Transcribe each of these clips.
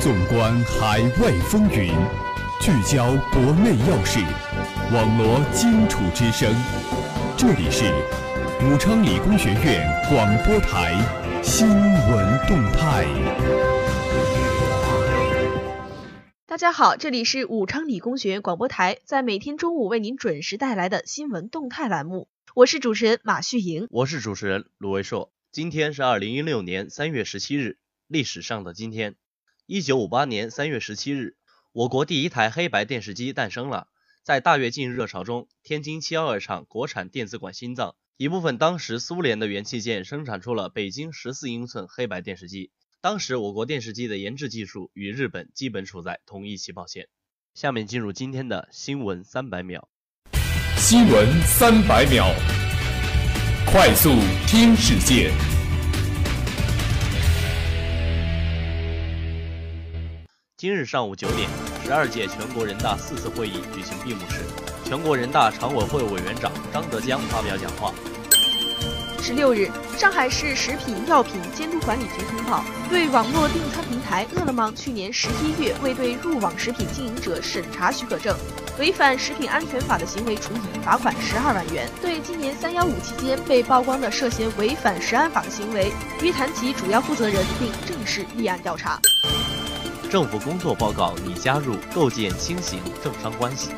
纵观海外风云，聚焦国内要事，网罗荆楚之声。这里是武昌理工学院广播台新闻动态。大家好，这里是武昌理工学院广播台，在每天中午为您准时带来的新闻动态栏目。我是主持人马旭莹，我是主持人卢维硕。今天是二零一六年三月十七日，历史上的今天。一九五八年三月十七日，我国第一台黑白电视机诞生了。在大跃进热潮中，天津七幺二厂国产电子管心脏，一部分当时苏联的元器件生产出了北京十四英寸黑白电视机。当时我国电视机的研制技术与日本基本处在同一起跑线。下面进入今天的新闻三百秒。新闻三百秒，快速听世界。今日上午九点，十二届全国人大四次会议举行闭幕式，全国人大常委会委员长张德江发表讲话。十六日，上海市食品药品监督管理局通报，对网络订餐平台饿了么去年十一月未对入网食品经营者审查许可证，违反食品安全法的行为处以罚款十二万元；对今年三幺五期间被曝光的涉嫌违反食安法的行为，约谈其主要负责人，并正式立案调查。政府工作报告拟加入构建新型政商关系。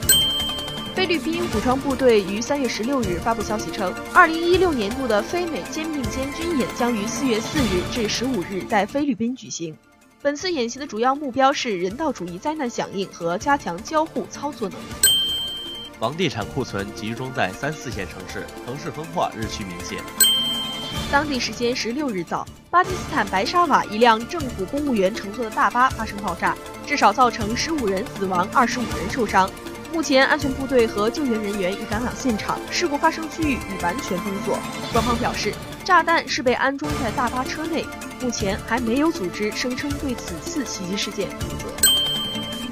菲律宾武装部队于三月十六日发布消息称，二零一六年度的非美肩并肩军演将于四月四日至十五日在菲律宾举行。本次演习的主要目标是人道主义灾难响应和加强交互操作能力。房地产库存集中在三四线城市，城市分化日趋明显。当地时间十六日早，巴基斯坦白沙瓦一辆政府公务员乘坐的大巴发生爆炸，至少造成十五人死亡，二十五人受伤。目前，安全部队和救援人员已赶往现场，事故发生区域已完全封锁。官方表示，炸弹是被安装在大巴车内，目前还没有组织声称对此次袭击事件负责。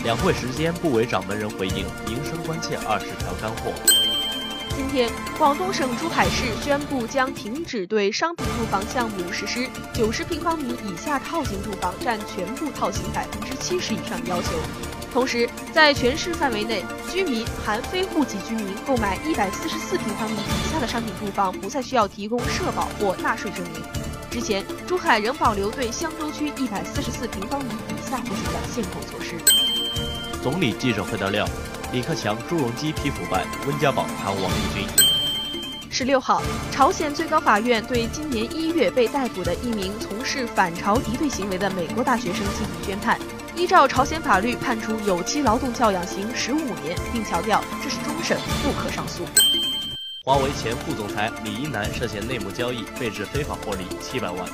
两会时间，部委掌门人回应民生关切二十条干货。今天，广东省珠海市宣布将停止对商品住房项目实施九十平方米以下套型住房占全部套型百分之七十以上的要求。同时，在全市范围内，居民含非户籍居民购买一百四十四平方米以下的商品住房，不再需要提供社保或纳税证明。之前，珠海仍保留对香洲区一百四十四平方米以下户型的限购措施。总理记者会的料。李克强、朱镕基批腐败，温家宝谈王立军。十六号，朝鲜最高法院对今年一月被逮捕的一名从事反朝敌对行为的美国大学生进行宣判，依照朝鲜法律判处有期劳动教养刑十五年，并强调这是终审，不可上诉。华为前副总裁李一男涉嫌内幕交易，被指非法获利七百万。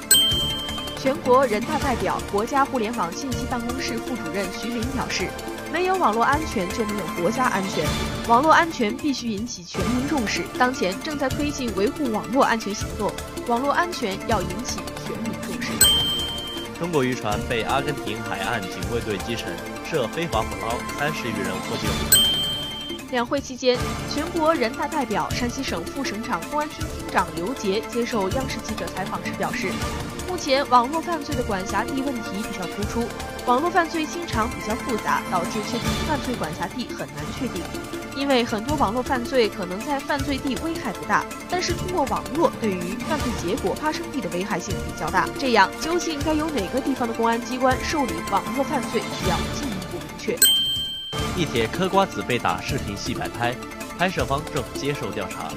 全国人大代表、国家互联网信息办公室副主任徐林表示。没有网络安全就没有国家安全，网络安全必须引起全民重视。当前正在推进维护网络安全行动，网络安全要引起全民重视。中国渔船被阿根廷海岸警卫队击沉，涉非法捕捞，三十余人获救。两会期间，全国人大代表、山西省副省长、公安厅厅长刘杰接受央视记者采访时表示。目前网络犯罪的管辖地问题比较突出，网络犯罪经常比较复杂，导致确定犯罪管辖地很难确定。因为很多网络犯罪可能在犯罪地危害不大，但是通过网络对于犯罪结果发生地的危害性比较大。这样，究竟该由哪个地方的公安机关受理网络犯罪，需要进一步明确。地铁嗑瓜子被打视频系摆拍，拍摄方正接受调查。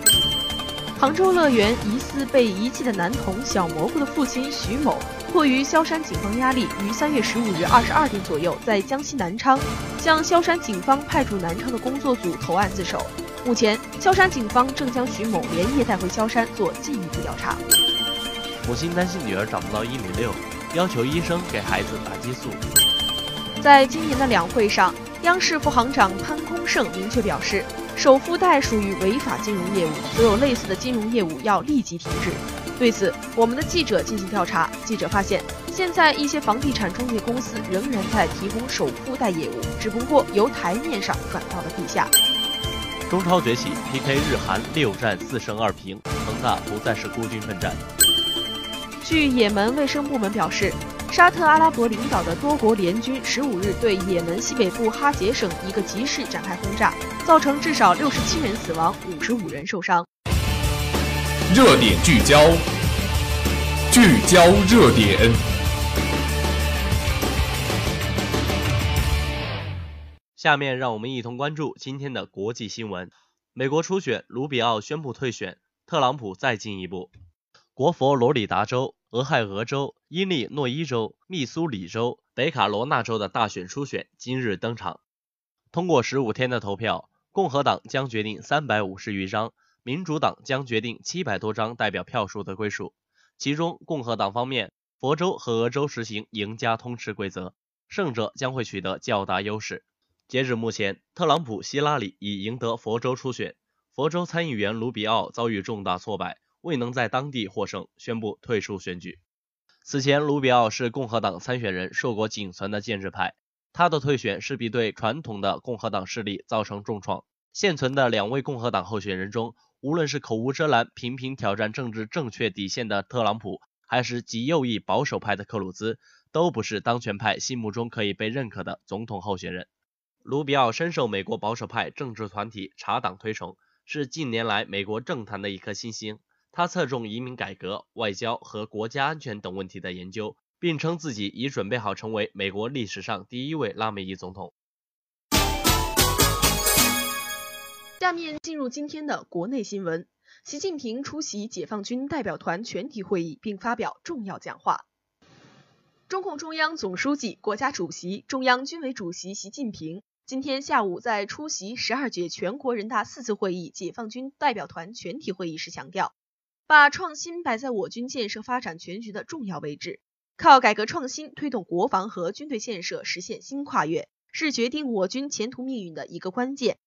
杭州乐园疑似被遗弃的男童小蘑菇的父亲徐某，迫于萧山警方压力，于三月十五日二十二点左右，在江西南昌向萧山警方派驻南昌的工作组投案自首。目前，萧山警方正将徐某连夜带回萧山做进一步调查。母亲担心女儿长不到一米六，要求医生给孩子打激素。在今年的两会上，央视副行长潘功胜明确表示。首付贷属于违法金融业务，所有类似的金融业务要立即停止。对此，我们的记者进行调查，记者发现，现在一些房地产中介公司仍然在提供首付贷业务，只不过由台面上转到了地下。中超崛起，PK 日韩六战四胜二平，恒大不再是孤军奋战。据也门卫生部门表示，沙特阿拉伯领导的多国联军十五日对也门西北部哈杰省一个集市展开轰炸，造成至少六十七人死亡，五十五人受伤。热点聚焦，聚焦热点。下面让我们一同关注今天的国际新闻。美国初选，卢比奥宣布退选，特朗普再进一步。国佛罗里达州、俄亥俄州、伊利诺伊州、密苏里州、北卡罗纳州的大选初选今日登场。通过十五天的投票，共和党将决定三百五十余张，民主党将决定七百多张代表票数的归属。其中，共和党方面，佛州和俄州实行赢家通吃规则，胜者将会取得较大优势。截止目前，特朗普、希拉里已赢得佛州初选，佛州参议员卢比奥遭遇重大挫败。未能在当地获胜，宣布退出选举。此前，卢比奥是共和党参选人，硕果仅存的建制派。他的退选势必对传统的共和党势力造成重创。现存的两位共和党候选人中，无论是口无遮拦、频频挑战政治正确底线的特朗普，还是极右翼保守派的克鲁兹，都不是当权派心目中可以被认可的总统候选人。卢比奥深受美国保守派政治团体查党推崇，是近年来美国政坛的一颗新星。他侧重移民改革、外交和国家安全等问题的研究，并称自己已准备好成为美国历史上第一位拉美裔总统。下面进入今天的国内新闻。习近平出席解放军代表团全体会议并发表重要讲话。中共中央总书记、国家主席、中央军委主席习近平今天下午在出席十二届全国人大四次会议解放军代表团全体会议时强调。把创新摆在我军建设发展全局的重要位置，靠改革创新推动国防和军队建设实现新跨越，是决定我军前途命运的一个关键。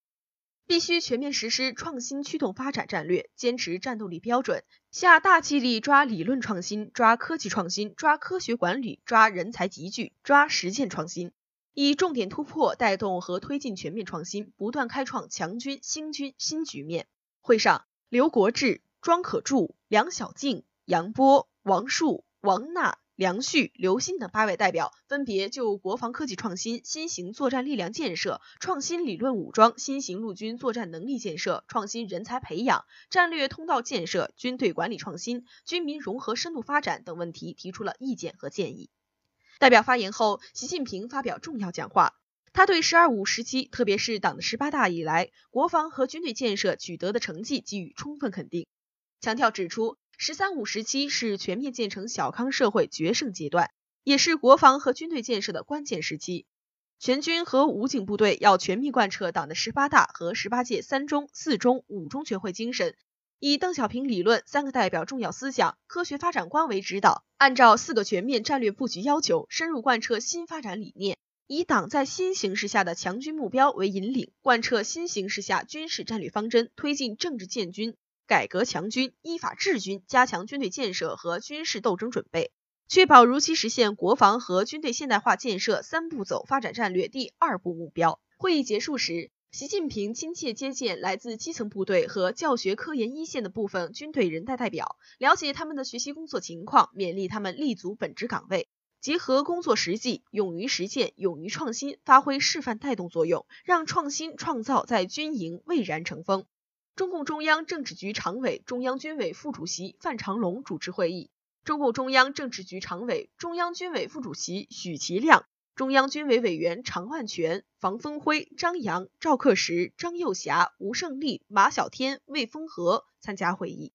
必须全面实施创新驱动发展战略，坚持战斗力标准，下大气力抓理论创新、抓科技创新、抓科学管理、抓人才集聚、抓实践创新，以重点突破带动和推进全面创新，不断开创强军兴军新局面。会上，刘国志。庄可柱、梁小静、杨波、王树、王娜、梁旭、刘鑫等八位代表分别就国防科技创新、新型作战力量建设、创新理论武装、新型陆军作战能力建设、创新人才培养、战略通道建设、军队管理创新、军民融合深度发展等问题提出了意见和建议。代表发言后，习近平发表重要讲话。他对“十二五”时期，特别是党的十八大以来，国防和军队建设取得的成绩给予充分肯定。强调指出，“十三五”时期是全面建成小康社会决胜阶段，也是国防和军队建设的关键时期。全军和武警部队要全面贯彻党的十八大和十八届三中、四中、五中全会精神，以邓小平理论、三个代表重要思想、科学发展观为指导，按照四个全面战略布局要求，深入贯彻新发展理念，以党在新形势下的强军目标为引领，贯彻新形势下军事战略方针，推进政治建军。改革强军，依法治军，加强军队建设和军事斗争准备，确保如期实现国防和军队现代化建设三步走发展战略第二步目标。会议结束时，习近平亲切接见来自基层部队和教学科研一线的部分军队人大代表，了解他们的学习工作情况，勉励他们立足本职岗位，结合工作实际，勇于实践，勇于创新，发挥示范带动作用，让创新创造在军营蔚然成风。中共中央政治局常委、中央军委副主席范长龙主持会议。中共中央政治局常委、中央军委副主席许其亮、中央军委委员常万全、房峰辉、张扬、赵克石、张又侠、吴胜利、马晓天、魏峰和参加会议。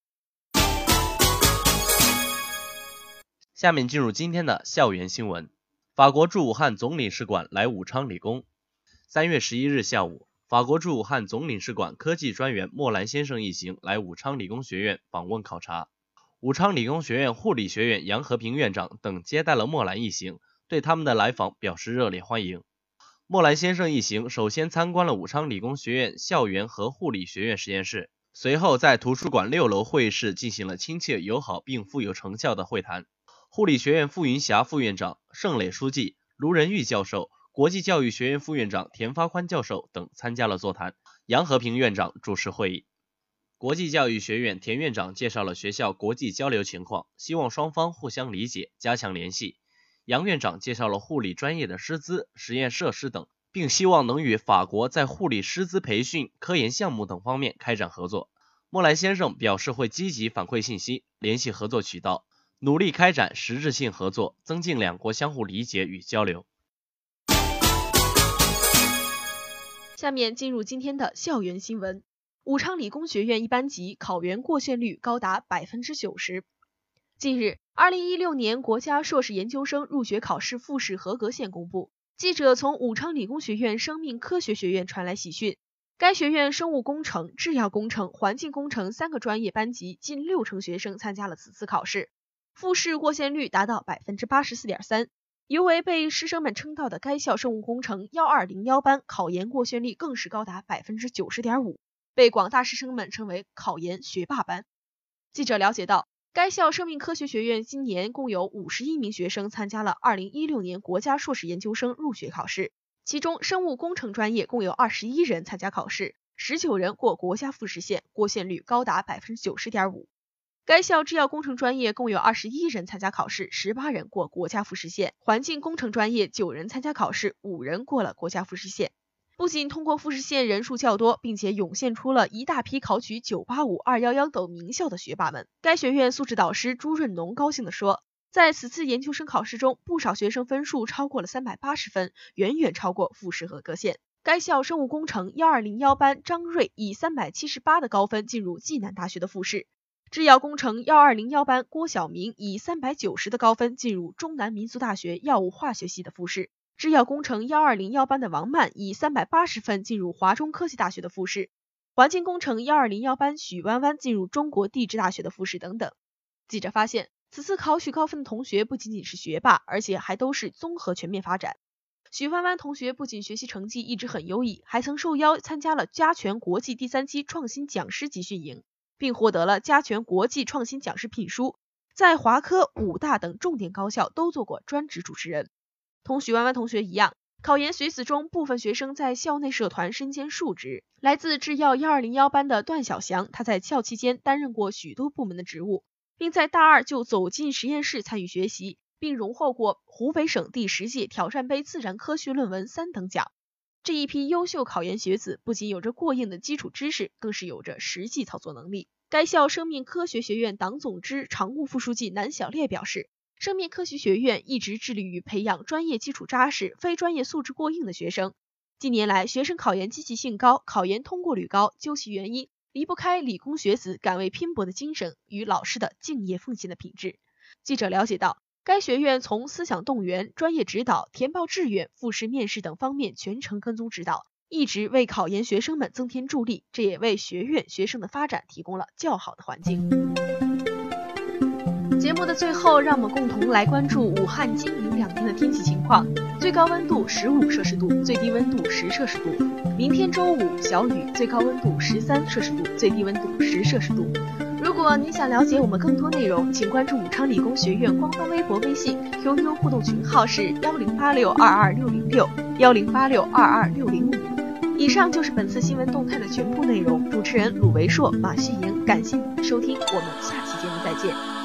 下面进入今天的校园新闻。法国驻武汉总领事馆来武昌理工。三月十一日下午。法国驻武汉总领事馆科技专员莫兰先生一行来武昌理工学院访问考察，武昌理工学院护理学院杨和平院长等接待了莫兰一行，对他们的来访表示热烈欢迎。莫兰先生一行首先参观了武昌理工学院校园和护理学院实验室，随后在图书馆六楼会议室进行了亲切友好并富有成效的会谈。护理学院傅云霞副院长、盛磊书记、卢仁玉教授。国际教育学院副院长田发宽教授等参加了座谈，杨和平院长主持会议。国际教育学院田院长介绍了学校国际交流情况，希望双方互相理解，加强联系。杨院长介绍了护理专业的师资、实验设施等，并希望能与法国在护理师资培训、科研项目等方面开展合作。莫莱先生表示会积极反馈信息，联系合作渠道，努力开展实质性合作，增进两国相互理解与交流。下面进入今天的校园新闻。武昌理工学院一班级考研过线率高达百分之九十。近日，二零一六年国家硕士研究生入学考试复试合格线公布。记者从武昌理工学院生命科学学院传来喜讯，该学院生物工程、制药工程、环境工程三个专业班级近六成学生参加了此次考试，复试过线率达到百分之八十四点三。尤为被师生们称道的该校生物工程幺二零幺班考研过线率更是高达百分之九十点五，被广大师生们称为考研学霸班。记者了解到。该校生命科学学院今年共有五十一名学生参加了二零一六年国家硕士研究生入学考试，其中生物工程专业共有二十一人参加考试，十九人过国家复试线，过线率高达百分之九十点五。该校制药工程专业共有二十一人参加考试，十八人过国家复试线，环境工程专业九人参加考试，五人过了国家复试线。不仅通过复试线人数较多，并且涌现出了一大批考取985、211等名校的学霸们。该学院素质导师朱润农高兴地说，在此次研究生考试中，不少学生分数超过了380分，远远超过复试合格线。该校生物工程1201班张瑞以378的高分进入暨南大学的复试，制药工程1201班郭晓明以390的高分进入中南民族大学药物化学系的复试。制药工程幺二零幺班的王曼以三百八十分进入华中科技大学的复试，环境工程幺二零幺班许弯弯进入中国地质大学的复试等等。记者发现，此次考取高分的同学不仅仅是学霸，而且还都是综合全面发展。许弯弯同学不仅学习成绩一直很优异，还曾受邀参加了加权国际第三期创新讲师集训营，并获得了加权国际创新讲师聘书，在华科、武大等重点高校都做过专职主持人。同许弯弯同学一样，考研学子中部分学生在校内社团身兼数职。来自制药幺二零幺班的段小祥，他在校期间担任过许多部门的职务，并在大二就走进实验室参与学习，并荣获过湖北省第十届挑战杯自然科学论文三等奖。这一批优秀考研学子不仅有着过硬的基础知识，更是有着实际操作能力。该校生命科学学院党总支常务副书记南小烈表示。生命科学学院一直致力于培养专业基础扎实、非专业素质过硬的学生。近年来，学生考研积极性高，考研通过率高，究其原因，离不开理工学子敢为拼搏的精神与老师的敬业奉献的品质。记者了解到，该学院从思想动员、专业指导、填报志愿、复试面试等方面全程跟踪指导，一直为考研学生们增添助力，这也为学院学生的发展提供了较好的环境。节目的最后，让我们共同来关注武汉今明两天的天气情况。最高温度十五摄氏度，最低温度十摄氏度。明天周五小雨，最高温度十三摄氏度，最低温度十摄氏度。如果您想了解我们更多内容，请关注武昌理工学院官方微博、微信、QQ 互动群号是幺零八六二二六零六幺零八六二二六零五。以上就是本次新闻动态的全部内容。主持人鲁维硕、马旭莹，感谢您的收听，我们下期节目再见。